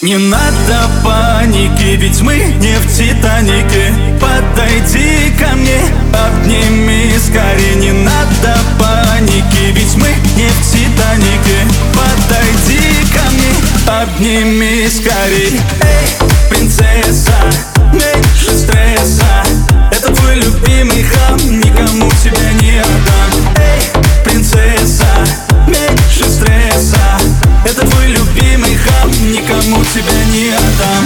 Не надо паники, ведь мы не в Титанике. Подойди ко мне, обними скорее. Не надо паники, ведь мы не в Титанике. Подойди ко мне, обними скорее никому тебя не отдам?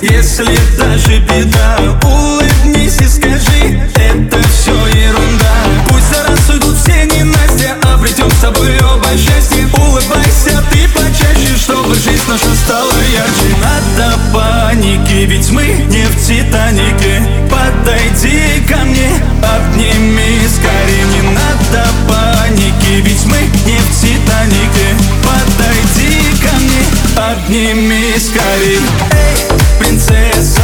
Если даже беда Титанике Подойди ко мне, обними скорее Не надо паники, ведь мы не в Титанике. Подойди ко мне, обними скорее. Эй, принцесса,